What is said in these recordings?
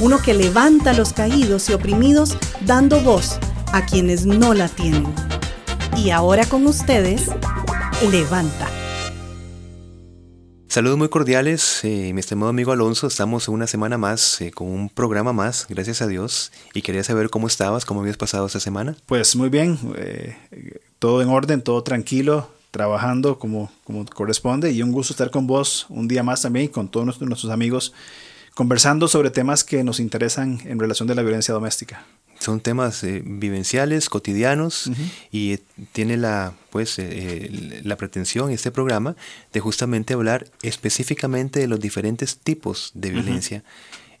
uno que levanta a los caídos y oprimidos dando voz a quienes no la tienen. Y ahora con ustedes, Levanta. Saludos muy cordiales, eh, mi estimado amigo Alonso. Estamos una semana más eh, con un programa más, gracias a Dios. Y quería saber cómo estabas, cómo habías pasado esta semana. Pues muy bien, eh, todo en orden, todo tranquilo, trabajando como, como corresponde. Y un gusto estar con vos un día más también y con todos nuestros, nuestros amigos conversando sobre temas que nos interesan en relación de la violencia doméstica son temas eh, vivenciales, cotidianos, y eh, tiene la, pues, eh, la pretensión este programa de justamente hablar específicamente de los diferentes tipos de violencia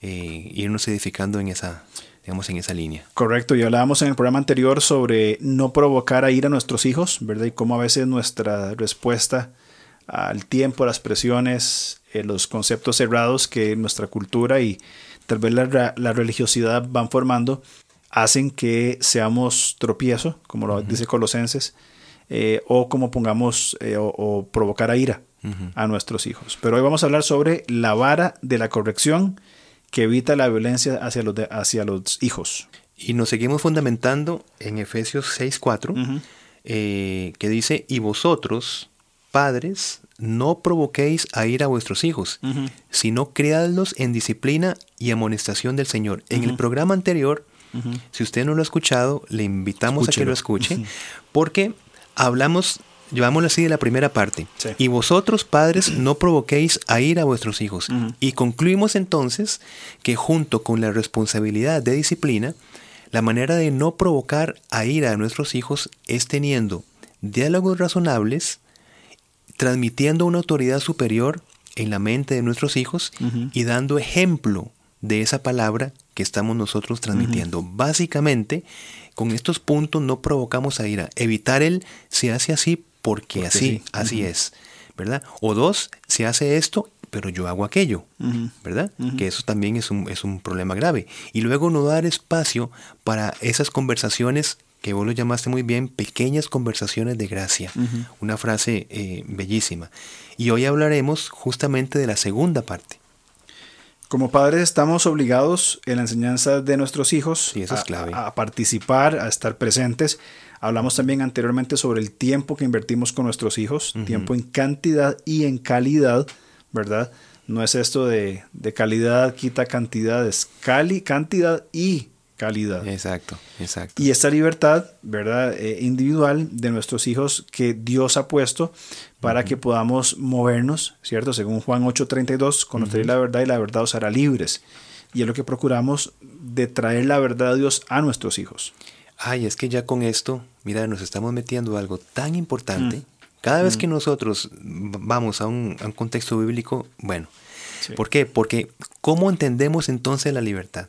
e irnos edificando en esa, digamos, en esa línea. Correcto, y hablábamos en el programa anterior sobre no provocar a ir a nuestros hijos, ¿verdad? Y cómo a veces nuestra respuesta al tiempo, las presiones, los conceptos cerrados que nuestra cultura y tal vez la, la religiosidad van formando, hacen que seamos tropiezo, como lo dice Colosenses, eh, o como pongamos eh, o, provocar a ira a nuestros hijos. Pero hoy vamos a hablar sobre la vara de la corrección que evita la violencia hacia los, hacia los hijos. Y nos seguimos fundamentando en Efesios 6.4, eh, que dice, y vosotros, padres, no provoquéis a ir a vuestros hijos, sino criadlos en disciplina y amonestación del Señor. En el programa anterior si usted no lo ha escuchado, le invitamos a que lo escuche, porque hablamos, llevámoslo así de la primera parte. Y vosotros, padres, no provoquéis a ir a vuestros hijos. Y concluimos entonces que junto con la responsabilidad de disciplina, la manera de no provocar a ira a nuestros hijos es teniendo diálogos razonables, transmitiendo una autoridad superior en la mente de nuestros hijos y dando ejemplo de esa palabra que estamos nosotros transmitiendo. Básicamente, con estos puntos no provocamos a ira. Evitar el se hace así porque, así, así es, ¿verdad? O dos, se hace esto, pero yo hago aquello, ¿verdad? Que eso también es un, es un problema grave. Y luego no dar espacio para esas conversaciones que vos lo llamaste muy bien, pequeñas conversaciones de gracia. Una frase eh, bellísima. Y hoy hablaremos justamente de la segunda parte. Como padres estamos obligados en la enseñanza de nuestros hijos a, participar, a estar presentes. Hablamos también anteriormente sobre el tiempo que invertimos con nuestros hijos, tiempo en cantidad y en calidad, ¿verdad? No es esto de, de calidad quita cantidad, es cali, cantidad y calidad. Exacto, exacto. Y esta libertad, ¿verdad? Eh, individual de nuestros hijos que Dios ha puesto para que podamos movernos, ¿cierto? Según Juan 8:32, conoceréis la verdad y la verdad os hará libres. Y es lo que procuramos de traer la verdad de Dios a nuestros hijos. Ay, es que ya con esto, mira, nos estamos metiendo algo tan importante. Mm. Cada vez mm. que nosotros vamos a un, contexto bíblico, bueno, ¿por qué? Porque ¿cómo entendemos entonces la libertad?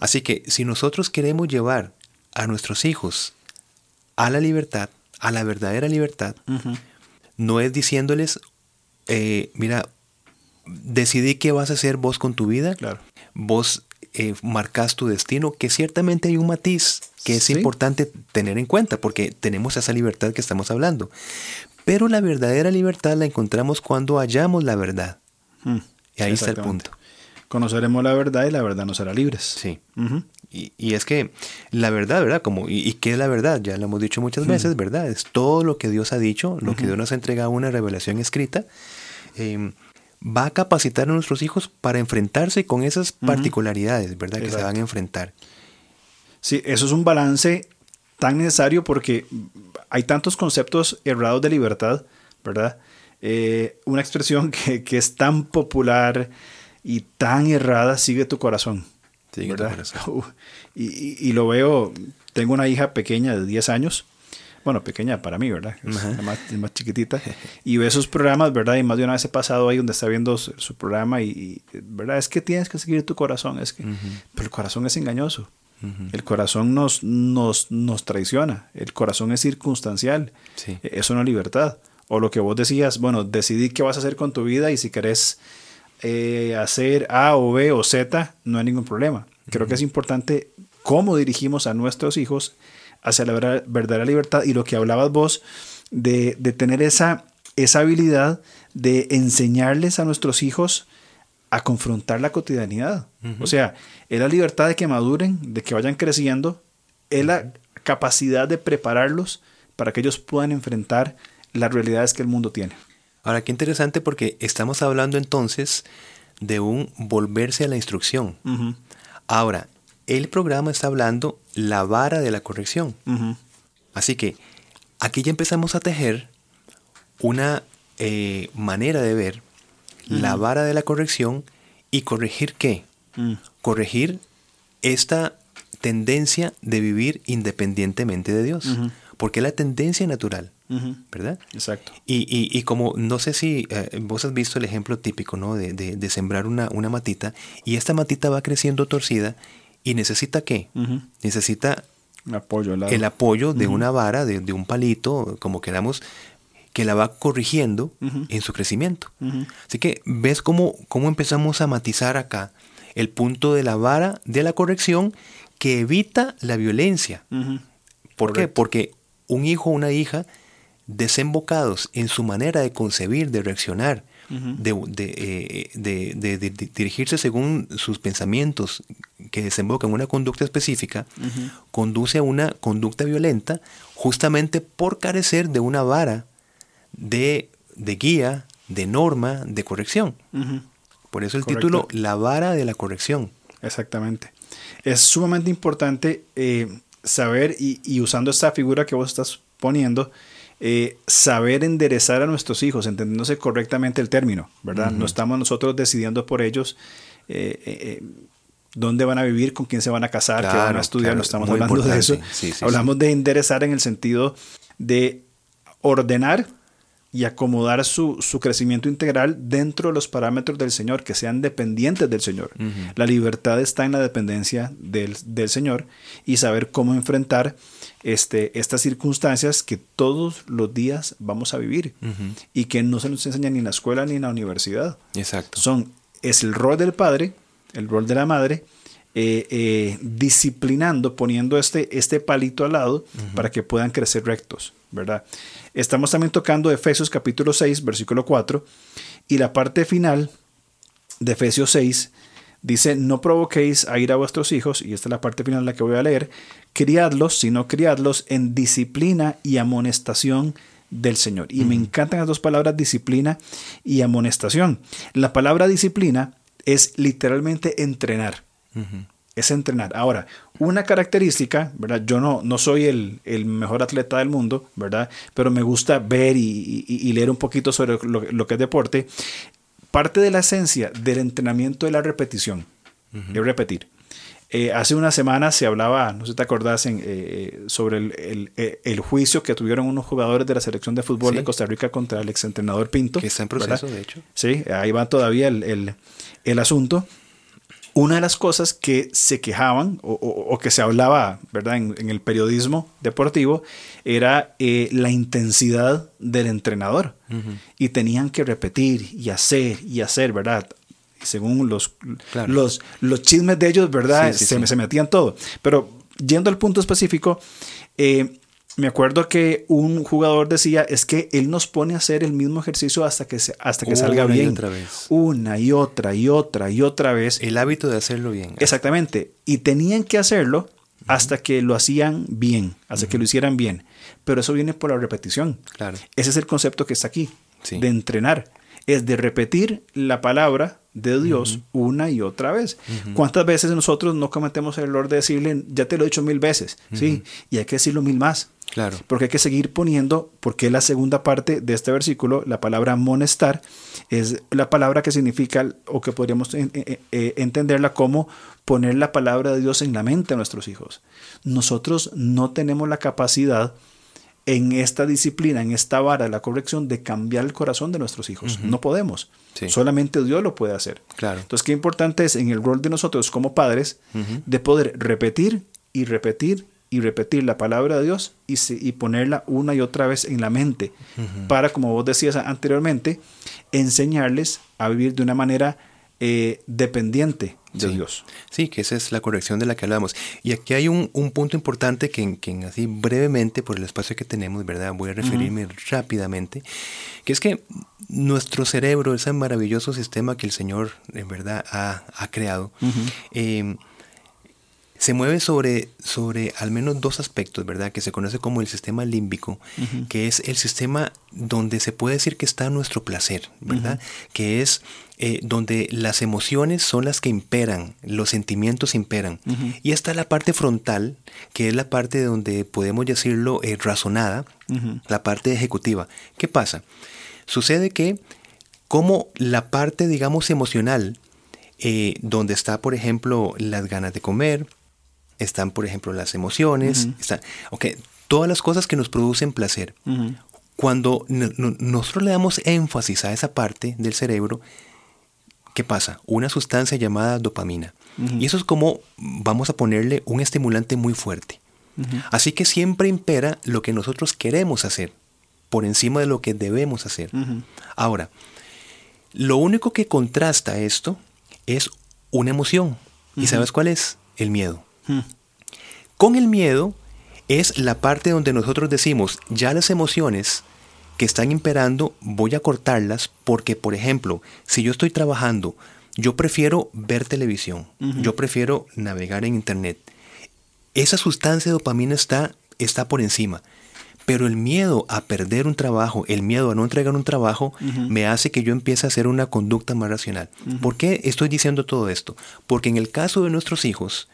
Así que si nosotros queremos llevar a nuestros hijos a la libertad, a la verdadera libertad, no es diciéndoles, eh, mira, decidí qué vas a hacer vos con tu vida, claro. vos eh, marcas tu destino, que ciertamente hay un matiz que es importante tener en cuenta, porque tenemos esa libertad que estamos hablando. Pero la verdadera libertad la encontramos cuando hallamos la verdad. Mm, y ahí está el punto conoceremos la verdad y la verdad nos hará libres. Sí. y, es que la verdad, ¿verdad? Como, y, qué es la verdad? Ya lo hemos dicho muchas veces, ¿verdad? Es todo lo que Dios ha dicho, lo que Dios nos ha entregado una revelación escrita. Em, va a capacitar a nuestros hijos para enfrentarse con esas particularidades, ¿verdad? Que se van a enfrentar. Sí, eso es un balance tan necesario porque hay tantos conceptos errados de libertad, ¿verdad? Eh, una expresión que, que, es tan popular y tan errada sigue tu corazón. Sigue tu corazón. y, y, lo veo, tengo una hija pequeña de 10 años, bueno, pequeña para mí, ¿verdad? Es más, más, chiquitita. Y ve sus programas, ¿verdad? Y más de una vez he pasado ahí donde está viendo su, programa y, ¿verdad? Es que tienes que seguir tu corazón, es que, pero el corazón es engañoso. El corazón nos, nos, nos traiciona, el corazón es circunstancial, sí. E, es libertad. O lo que vos decías, bueno, decidí qué vas a hacer con tu vida y si querés eh, hacer A o B o Z, no hay ningún problema. Creo que es importante cómo dirigimos a nuestros hijos hacia la verdadera libertad y lo que hablabas vos de, tener esa, esa habilidad de enseñarles a nuestros hijos a confrontar la cotidianidad. O sea, es la libertad de que maduren, de que vayan creciendo, es la capacidad de prepararlos para que ellos puedan enfrentar las realidades que el mundo tiene. Ahora, qué interesante porque estamos hablando entonces de un volverse a la instrucción. Ahora, el programa está hablando la vara de la corrección. Así que aquí ya empezamos a tejer una eh, manera de ver la vara de la corrección y corregir qué? Mm. Corregir esta tendencia de vivir independientemente de Dios. Porque es la tendencia natural. ¿Verdad? Exacto. Y, y, como no sé si eh, vos has visto el ejemplo típico, ¿no? De, de, sembrar una, una, matita y esta matita va creciendo torcida y necesita qué? Necesita apoyo, el apoyo de una vara, de, de, un palito, como queramos, que la va corrigiendo en su crecimiento. Así que ves cómo, cómo empezamos a matizar acá el punto de la vara de la corrección que evita la violencia. ¿Por qué? Porque un hijo o una hija desembocados en su manera de concebir, de reaccionar, eh, de, dirigirse según sus pensamientos que desembocan en una conducta específica, conduce a una conducta violenta justamente por carecer de una vara de, guía, de norma, de corrección. Por eso el título, La vara de la corrección. Exactamente. Es sumamente importante eh, saber y, y usando esta figura que vos estás poniendo, eh, saber enderezar a nuestros hijos, entendiéndose correctamente el término, ¿verdad? No estamos nosotros decidiendo por ellos eh, eh, dónde van a vivir, con quién se van a casar, qué van a estudiar, no estamos hablando de eso. Hablamos de enderezar en el sentido de ordenar y acomodar su, crecimiento integral dentro de los parámetros del Señor, que sean dependientes del Señor. La libertad está en la dependencia del, del Señor y saber cómo enfrentar este, estas circunstancias que todos los días vamos a vivir y que no se nos enseña ni en la escuela ni en la universidad. Exacto. Son, es el rol del padre, el rol de la madre, eh, eh, disciplinando, poniendo este, este palito al lado para que puedan crecer rectos, ¿verdad? Estamos también tocando Efesios capítulo 6, versículo 4, y la parte final de Efesios 6 Dice, no provoquéis a ir a vuestros hijos, y esta es la parte final la que voy a leer, criadlos, sino criadlos en disciplina y amonestación del Señor. Y me encantan las dos palabras, disciplina y amonestación. La palabra disciplina es literalmente entrenar. Es entrenar. Ahora, una característica, ¿verdad? Yo no, no soy el, mejor atleta del mundo, ¿verdad? Pero me gusta ver y, leer un poquito sobre lo, lo, que es deporte parte de la esencia del entrenamiento de la repetición, es repetir. Eh, hace unas semanas se hablaba, no sé si te acordás, eh, sobre eh, el, juicio que tuvieron unos jugadores de la selección de fútbol de Costa Rica contra el exentrenador Pinto. Que está en proceso, de hecho. Sí, ahí va todavía el, asunto. Una de las cosas que se quejaban o, que se hablaba ¿verdad? En, el periodismo deportivo era la intensidad del entrenador y tenían que repetir y hacer y hacer, ¿verdad? Según los, los, los chismes de ellos, ¿verdad? se, se, metían todo. Pero yendo al punto específico, eh, me acuerdo que un jugador decía, es que él nos pone a hacer el mismo ejercicio hasta que, hasta que salga bien. otra vez. Una y otra y otra y otra vez. El hábito de hacerlo bien. Exactamente. Y tenían que hacerlo hasta que lo hacían bien, hasta que lo hicieran bien pero eso viene por la repetición. Claro. Ese es el concepto que está aquí, de entrenar. Es de repetir la palabra de Dios una y otra vez. ¿Cuántas veces nosotros no cometemos el error de decirle, ya te lo he dicho mil veces, sí, y hay que decirlo mil más? Claro. Porque hay que seguir poniendo, porque la segunda parte de este versículo, la palabra amonestar, es la palabra que significa, o que podríamos eh, entenderla como poner la palabra de Dios en la mente de nuestros hijos. Nosotros no tenemos la capacidad en esta disciplina, en esta vara de la corrección, de cambiar el corazón de nuestros hijos. No podemos. Solamente Dios lo puede hacer. Claro. Entonces, qué importante es en el rol de nosotros como padres de poder repetir y repetir y repetir la palabra de Dios y, y ponerla una y otra vez en la mente para, como vos decías anteriormente, enseñarles a vivir de una manera eh, dependiente de Dios. Sí, que esa es la corrección de la que hablamos. Y aquí hay un, punto importante que, que, así brevemente, por el espacio que tenemos, ¿verdad? Voy a referirme rápidamente, que es que nuestro cerebro, ese maravilloso sistema que el Señor en verdad ha, creado, se mueve sobre, sobre al menos dos aspectos, ¿verdad? Que se conoce como el sistema límbico, que es el sistema donde se puede decir que está nuestro placer, ¿verdad? Que es eh, donde las emociones son las que imperan, los sentimientos imperan. Y está la parte frontal, que es la parte donde podemos decirlo eh, razonada, la parte ejecutiva. ¿Qué pasa? Sucede que como la parte, digamos, emocional, eh, donde está, por ejemplo, las ganas de comer, están, por ejemplo, las emociones, están, todas las cosas que nos producen placer. Cuando nosotros le damos énfasis a esa parte del cerebro, ¿qué pasa? Una sustancia llamada dopamina. Y eso es como, vamos a ponerle un estimulante muy fuerte. Así que siempre impera lo que nosotros queremos hacer, por encima de lo que debemos hacer. Ahora, lo único que contrasta esto es una emoción. ¿Y sabes cuál es? El miedo. Con el miedo es la parte donde nosotros decimos, ya las emociones que están imperando voy a cortarlas porque, por ejemplo, si yo estoy trabajando, yo prefiero ver televisión, yo prefiero navegar en Internet. Esa sustancia de dopamina está, está por encima. Pero el miedo a perder un trabajo, el miedo a no entregar un trabajo, me hace que yo empiece a hacer una conducta más racional. ¿Por qué estoy diciendo todo esto? Porque en el caso de nuestros hijos,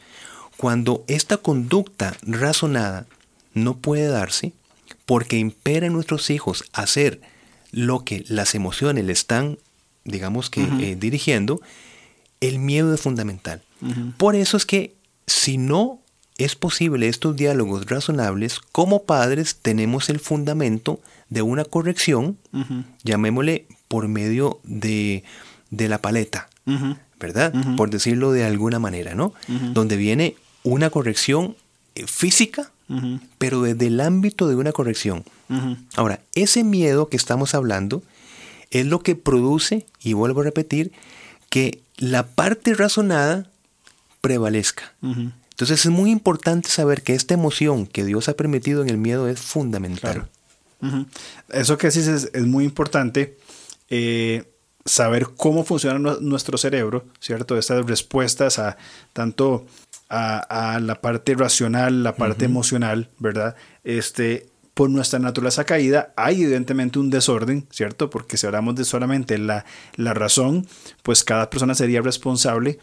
cuando esta conducta razonada no puede darse, porque impera en nuestros hijos hacer lo que las emociones le están, digamos que, eh, dirigiendo, el miedo es fundamental. Por eso es que si no es posible estos diálogos razonables, como padres tenemos el fundamento de una corrección, llamémosle por medio de, de la paleta, ¿verdad? Por decirlo de alguna manera, ¿no? Donde viene una corrección eh, física, pero desde el ámbito de una corrección. Ahora, ese miedo que estamos hablando es lo que produce, y vuelvo a repetir, que la parte razonada prevalezca. Entonces es muy importante saber que esta emoción que Dios ha permitido en el miedo es fundamental. Eso que dices es, es muy importante. Eh, saber cómo funciona nuestro cerebro, ¿cierto? Estas respuestas a tanto a, la parte racional, la parte emocional, ¿verdad? Este, por nuestra naturaleza caída hay evidentemente un desorden, ¿cierto? Porque si hablamos de solamente la, la razón, pues cada persona sería responsable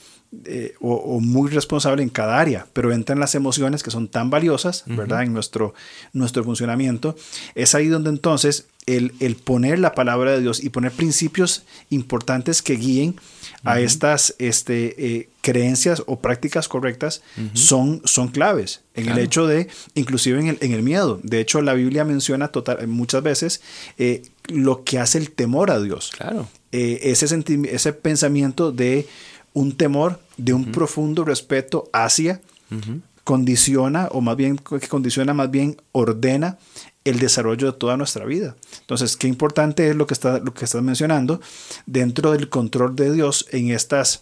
eh, o, muy responsable en cada área, pero entran las emociones que son tan valiosas, ¿verdad? En nuestro, nuestro funcionamiento. Es ahí donde entonces el, el, poner la palabra de Dios y poner principios importantes que guíen a estas este, eh, creencias o prácticas correctas son, son claves en el hecho de, inclusive en el, en el, miedo. De hecho, la Biblia menciona total, muchas veces eh, lo que hace el temor a Dios. Claro. Eh, ese, ese pensamiento de un temor, de un profundo respeto hacia, condiciona, o más bien, que condiciona, más bien ordena el desarrollo de toda nuestra vida. Entonces, qué importante es lo que, está, lo que estás mencionando dentro del control de Dios en, estas,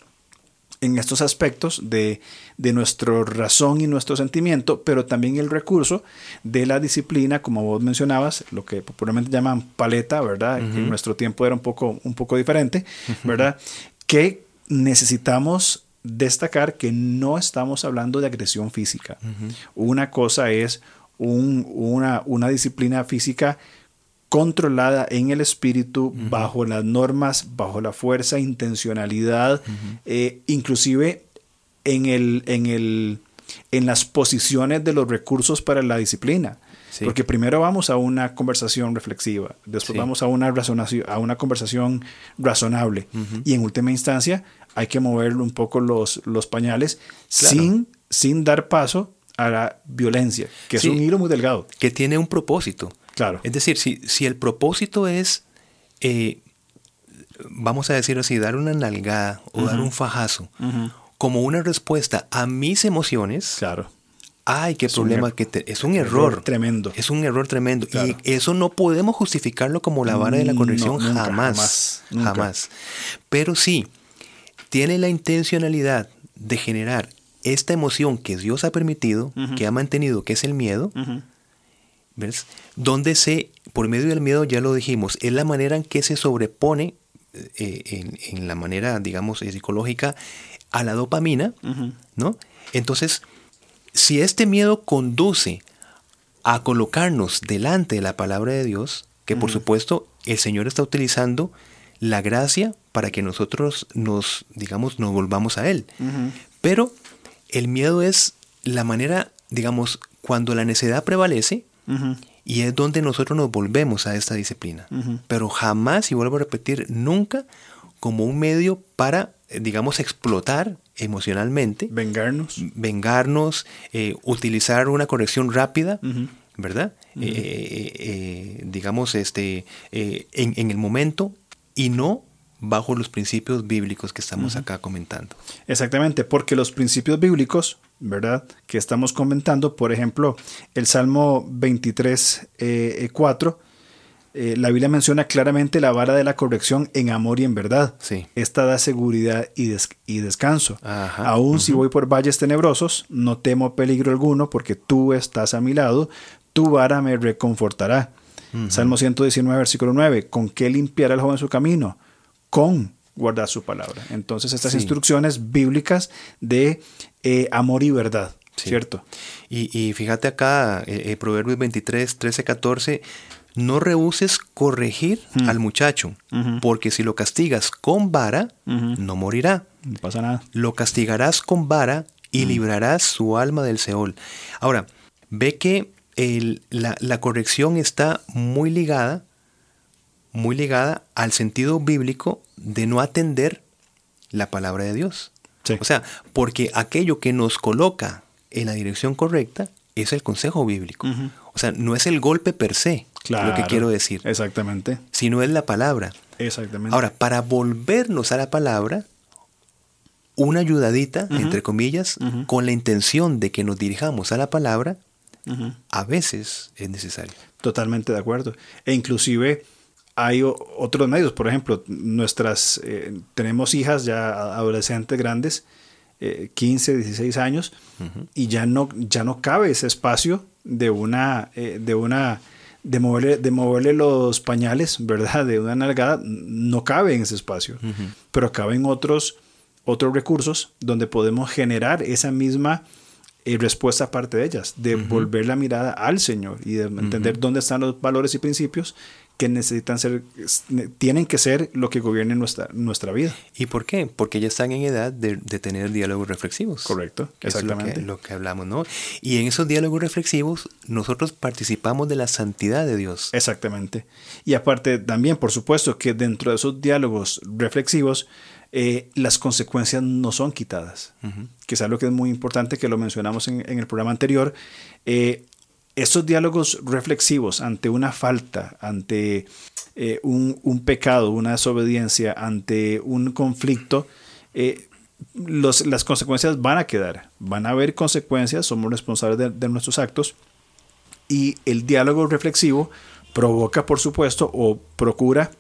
en estos aspectos de, de nuestra razón y nuestro sentimiento, pero también el recurso de la disciplina, como vos mencionabas, lo que popularmente llaman paleta, ¿verdad? Que en nuestro tiempo era un poco, un poco diferente, ¿verdad? Que necesitamos destacar que no estamos hablando de agresión física. Una cosa es una, una, disciplina física controlada en el espíritu, bajo las normas, bajo la fuerza, intencionalidad, eh, inclusive en, el, en, el, en las posiciones de los recursos para la disciplina. Porque primero vamos a una conversación reflexiva, después vamos a una, a una conversación razonable. Y en última instancia hay que mover un poco los, los pañales sin, sin dar paso a la violencia, que Sí. es un hilo muy delgado. que tiene un propósito. Claro. Es decir, si, si el propósito es, eh, vamos a decirlo así, dar una nalgada o dar un fajazo como una respuesta a mis emociones, Claro. ay, qué Es problema, que te- es un error error. tremendo. Es un error tremendo. Claro. Y eso no podemos justificarlo como la vara de la No, corrección nunca, jamás. jamás. Jamás. Pero sí, tiene la intencionalidad de generar esta emoción que Dios ha permitido, que ha mantenido, que es el miedo, ¿ves? Donde se, por medio del miedo, ya lo dijimos, es la manera en que se sobrepone eh, en, en la manera, digamos, eh, psicológica a la dopamina, ¿no? Entonces, si este miedo conduce a colocarnos delante de la palabra de Dios, que por supuesto el Señor está utilizando la gracia para que nosotros nos, digamos, nos volvamos a Él. Pero el miedo es la manera, digamos, cuando la necedad prevalece, y es donde nosotros nos volvemos a esta disciplina. Pero jamás, y vuelvo a repetir, nunca como un medio para, eh, digamos, explotar emocionalmente, Vengarnos. vengarnos, eh, utilizar una corrección rápida. ¿verdad? Eh, digamos, este, en, en el momento y no bajo los principios bíblicos que estamos acá comentando. Exactamente, porque los principios bíblicos, ¿verdad? Que estamos comentando, por ejemplo, el Salmo 23, eh, 4, eh, la Biblia menciona claramente la vara de la corrección en amor y en verdad. Sí. Esta da seguridad y, des- y descanso. Ajá, Aún si voy por valles tenebrosos, no temo peligro alguno, porque tú estás a mi lado, tu vara me reconfortará. Salmo 119, versículo 9, ¿con qué limpiará el joven su camino? Con guardar su palabra. Entonces, estas Sí. instrucciones bíblicas de eh, amor y verdad, Sí. ¿cierto? Y, y fíjate acá, eh, eh, Proverbios 23, 13, 14, no rehuses corregir al muchacho, porque si lo castigas con vara, no morirá. No pasa nada. Lo castigarás con vara y librarás su alma del Seol. Ahora, ve que el- la, la corrección está muy ligada, muy ligada al sentido bíblico de no atender la palabra de Dios. Sí. O sea, porque aquello que nos coloca en la dirección correcta es el consejo bíblico. O sea, no es el golpe per se, lo que quiero decir, Exactamente. sino es la palabra. Exactamente. Ahora, para volvernos a la palabra, una ayudadita, entre comillas, con la intención de que nos dirijamos a la palabra, a veces es necesario. Totalmente de acuerdo. E inclusive hay otros medios, por ejemplo, nuestras, eh, tenemos hijas ya adolescentes grandes, eh, 15, 16 años, y ya no, ya no cabe ese espacio de una, eh, de una, de moverle, de moverle los pañales, ¿verdad? De una nalgada, no cabe en ese espacio, pero caben otros, otros recursos donde podemos generar esa misma eh, respuesta aparte de ellas, de volver la mirada al Señor y de entender dónde están los valores y principios que necesitan ser, tienen que ser lo que gobierne nuestra, nuestra vida. ¿Y por qué? Porque ya están en edad de, de tener diálogos reflexivos. Correcto, Que es lo que- exactamente. lo que hablamos, ¿no? Y en esos diálogos reflexivos, nosotros participamos de la santidad de Dios. Exactamente. Y aparte también, por supuesto, que dentro de esos diálogos reflexivos, eh, las consecuencias no son quitadas, que es algo que es muy importante, que lo mencionamos en, en el programa anterior. Eh, estos diálogos reflexivos ante una falta, ante eh, un, pecado, una desobediencia, ante un conflicto, eh, las consecuencias van a quedar, van a haber consecuencias, somos responsables de- de nuestros actos, y el diálogo reflexivo provoca, por supuesto, o procura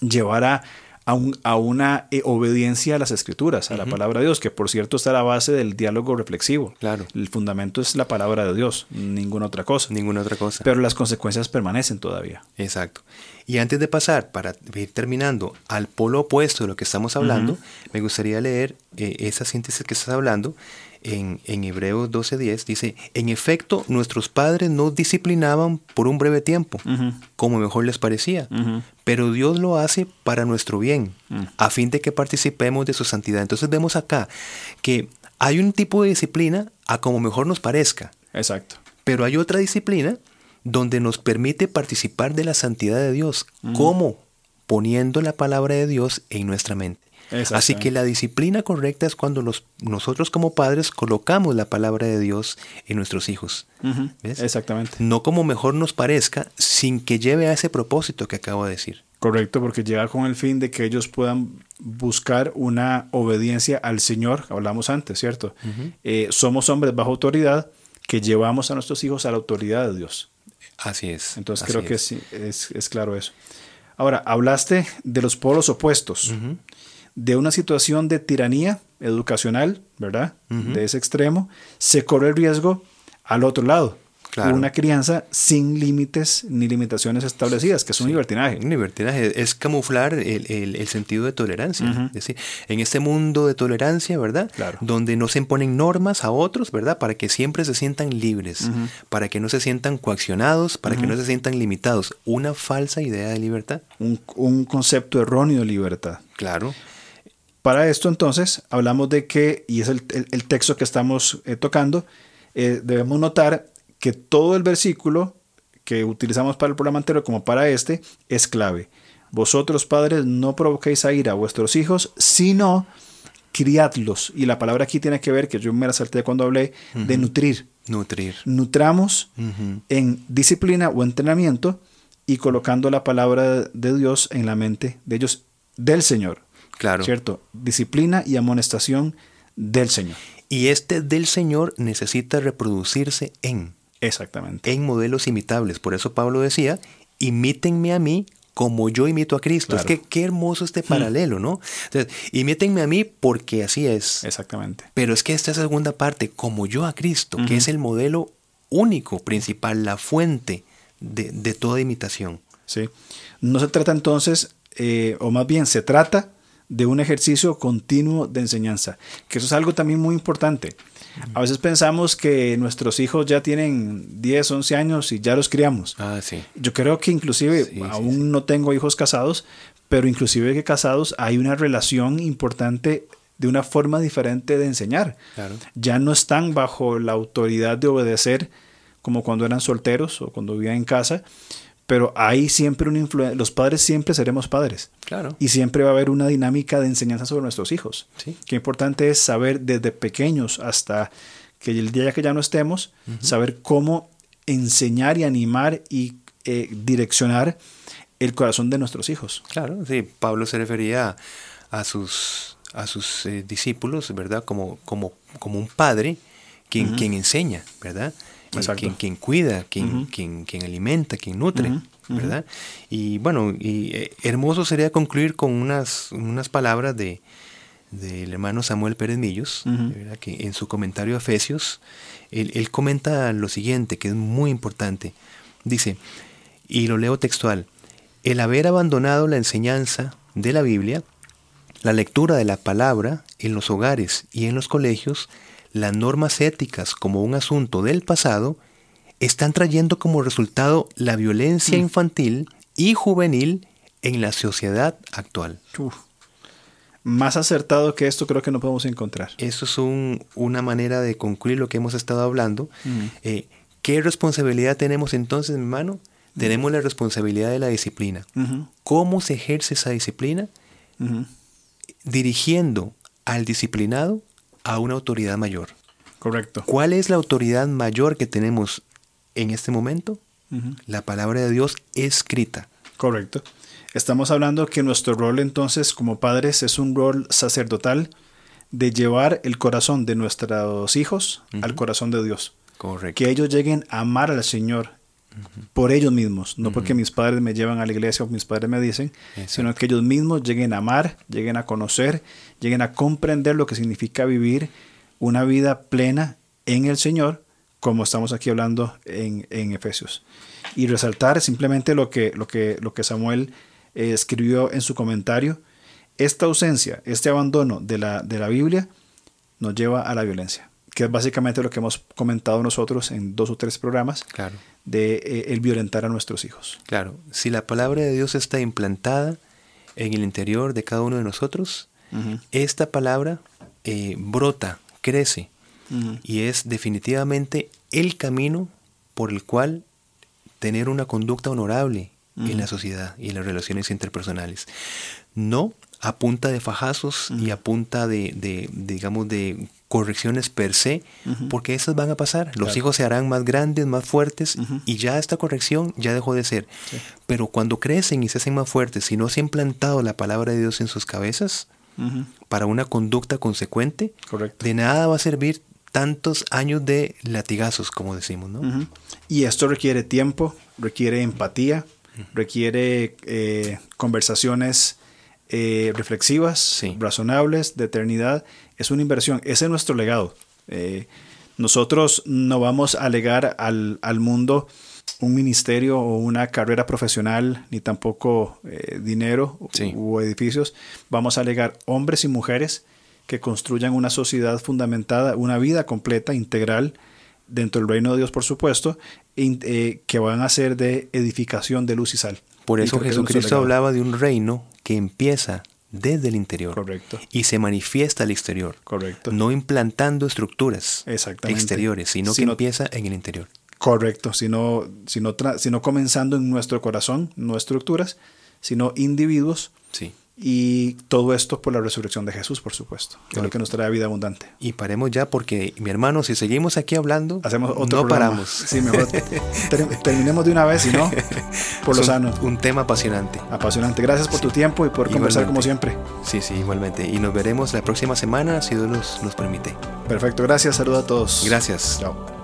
llevar a, a, un- a una eh, obediencia a las escrituras, a la palabra de Dios, que por cierto está a la base del diálogo reflexivo. Claro. El fundamento es la palabra de Dios, ninguna otra cosa. Ninguna otra cosa. Pero las consecuencias permanecen todavía. Exacto. Y antes de pasar, para ir terminando, al polo opuesto de lo que estamos hablando, me gustaría leer eh, esa síntesis que estás hablando en, en Hebreos 12:10. Dice, en efecto, nuestros padres nos disciplinaban por un breve tiempo, como mejor les parecía, pero Dios lo hace para nuestro bien, a fin de que participemos de su santidad. Entonces vemos acá que hay un tipo de disciplina a como mejor nos parezca. Exacto. Pero hay otra disciplina donde nos permite participar de la santidad de Dios. ¿Cómo? Poniendo la palabra de Dios en nuestra mente. Así que la disciplina correcta es cuando los, nosotros como padres colocamos la palabra de Dios en nuestros hijos. Exactamente. No como mejor nos parezca, sin que lleve a ese propósito que acabo de decir. Correcto, porque llega con el fin de que ellos puedan buscar una obediencia al Señor, hablamos antes, ¿cierto? Eh, somos hombres bajo autoridad que llevamos a nuestros hijos a la autoridad de Dios. Así es. Entonces creo que sí, es, claro eso. Ahora, hablaste de los polos opuestos, de una situación de tiranía educacional, ¿verdad? De ese extremo, se corre el riesgo al otro lado una crianza sin límites ni limitaciones establecidas, que es un libertinaje. Un libertinaje es camuflar el, sentido de tolerancia. Es decir, en este mundo de tolerancia, ¿verdad? Donde no se imponen normas a otros, ¿verdad? Para que siempre se sientan libres, para que no se sientan coaccionados, para que no se sientan limitados. Una falsa idea de libertad. Un, concepto erróneo de libertad. Claro. Para esto entonces hablamos de que, y es el, texto que estamos eh, tocando, eh, debemos notar que todo el versículo que utilizamos para el programa anterior como para este es clave. Vosotros padres no provoquéis a ira a vuestros hijos, sino criadlos. Y la palabra aquí tiene que ver, que yo me la salté cuando hablé, de nutrir. Nutrir. Nutramos en disciplina o entrenamiento y colocando la palabra de Dios en la mente de ellos, del Señor. Claro. ¿Cierto? Disciplina y amonestación del Señor. Y este del Señor necesita reproducirse en. Exactamente. En modelos imitables. Por eso Pablo decía, imítenme a mí como yo imito a Cristo. Es que qué hermoso este hmm. paralelo, ¿no? Entonces, imítenme a mí porque así es. Exactamente. Pero es que esta segunda parte, como yo a Cristo, que es el modelo único, principal, la fuente de, toda imitación. Sí. No se trata entonces, eh, o más bien se trata de un ejercicio continuo de enseñanza, que eso es algo también muy importante. A veces pensamos que nuestros hijos ya tienen 10, 11 años y ya los criamos. Ah, sí. Yo creo que inclusive, aún no tengo hijos casados, pero inclusive que casados hay una relación importante de una forma diferente de enseñar. Ya no están bajo la autoridad de obedecer como cuando eran solteros o cuando vivían en casa, pero hay siempre una influencia, los padres siempre seremos padres. Claro. Y siempre va a haber una dinámica de enseñanza sobre nuestros hijos. Sí. Qué importante es saber desde pequeños hasta que el día que ya no estemos, saber cómo enseñar y animar y eh, direccionar el corazón de nuestros hijos. Claro, sí, Pablo se refería a sus, a sus eh, discípulos, ¿verdad? Como, como, como un padre quien, quien enseña, ¿verdad? Quien, quien, cuida, quien, quien, quien, alimenta, quien nutre, ¿verdad? Y bueno, y eh, hermoso sería concluir con unas, unas palabras de del hermano Samuel Pérez Millos, que en su comentario a Efesios, él, él comenta lo siguiente, que es muy importante. Dice, y lo leo textual, el haber abandonado la enseñanza de la Biblia, la lectura de la palabra en los hogares y en los colegios, las normas éticas como un asunto del pasado, están trayendo como resultado la violencia mm. infantil y juvenil en la sociedad actual. Más acertado que esto creo que no podemos encontrar. Eso es una manera de concluir lo que hemos estado hablando. Mm. Eh, ¿Qué responsabilidad tenemos entonces, mi hermano? Mm. Tenemos la responsabilidad de la disciplina. ¿Cómo se ejerce esa disciplina? Dirigiendo al disciplinado a una autoridad mayor. Correcto. ¿Cuál es la autoridad mayor que tenemos en este momento? La palabra de Dios escrita. Correcto. Estamos hablando que nuestro rol entonces como padres es un rol sacerdotal de llevar el corazón de nuestros hijos al corazón de Dios. Correcto. Que ellos lleguen a amar al Señor por ellos mismos, no porque mis padres me llevan a la iglesia o mis padres me dicen, sino que ellos mismos lleguen a amar, lleguen a conocer, lleguen a comprender lo que significa vivir una vida plena en el Señor, como estamos aquí hablando en, Efesios. Y resaltar simplemente lo que, lo que, lo que Samuel eh, escribió en su comentario, esta ausencia, este abandono de la, de la Biblia nos lleva a la violencia que es básicamente lo que hemos comentado nosotros en dos o tres programas, claro. de eh, el violentar a nuestros hijos. Claro, si la palabra de Dios está implantada en el interior de cada uno de nosotros, esta palabra eh, brota, crece y es definitivamente el camino por el cual tener una conducta honorable en la sociedad y en las relaciones interpersonales. No a punta de fajazos y a punta de, de, digamos, de correcciones per se, porque esas van a pasar. Los hijos se harán más grandes, más fuertes, y ya esta corrección ya dejó de ser. Pero cuando crecen y se hacen más fuertes, y no se ha implantado la palabra de Dios en sus cabezas, para una conducta consecuente, de nada va a servir tantos años de latigazos, como decimos. ¿no? Y esto requiere tiempo, requiere empatía, requiere eh, conversaciones eh, reflexivas, razonables, de eternidad. Es una inversión, ese es nuestro legado. Eh, nosotros no vamos a legar al, al, mundo un ministerio o una carrera profesional, ni tampoco eh, dinero u edificios. Vamos a legar hombres y mujeres que construyan una sociedad fundamentada, una vida completa, integral, dentro del reino de Dios, por supuesto, que van a ser de edificación de luz y sal. Por eso Jesucristo hablaba de un reino que empieza desde el interior Correcto. y se manifiesta al exterior. Correcto. No implantando estructuras exteriores, sino, que empieza en el interior. Correcto, sino, sino, sino comenzando en nuestro corazón, no estructuras, sino individuos sí. Y todo esto por la resurrección de Jesús, por supuesto, que es lo que nos trae vida abundante. Y paremos ya porque, mi hermano, si seguimos aquí hablando, Hacemos otro no paramos. Sí, mejor terminemos de una vez, y no, por lo sano. Un tema apasionante. Apasionante. Gracias por tu tiempo y por conversar como siempre. Sí, sí, igualmente. Y nos veremos la próxima semana, si Dios nos, nos permite. Perfecto, gracias. Saludos a todos. Gracias. Chao.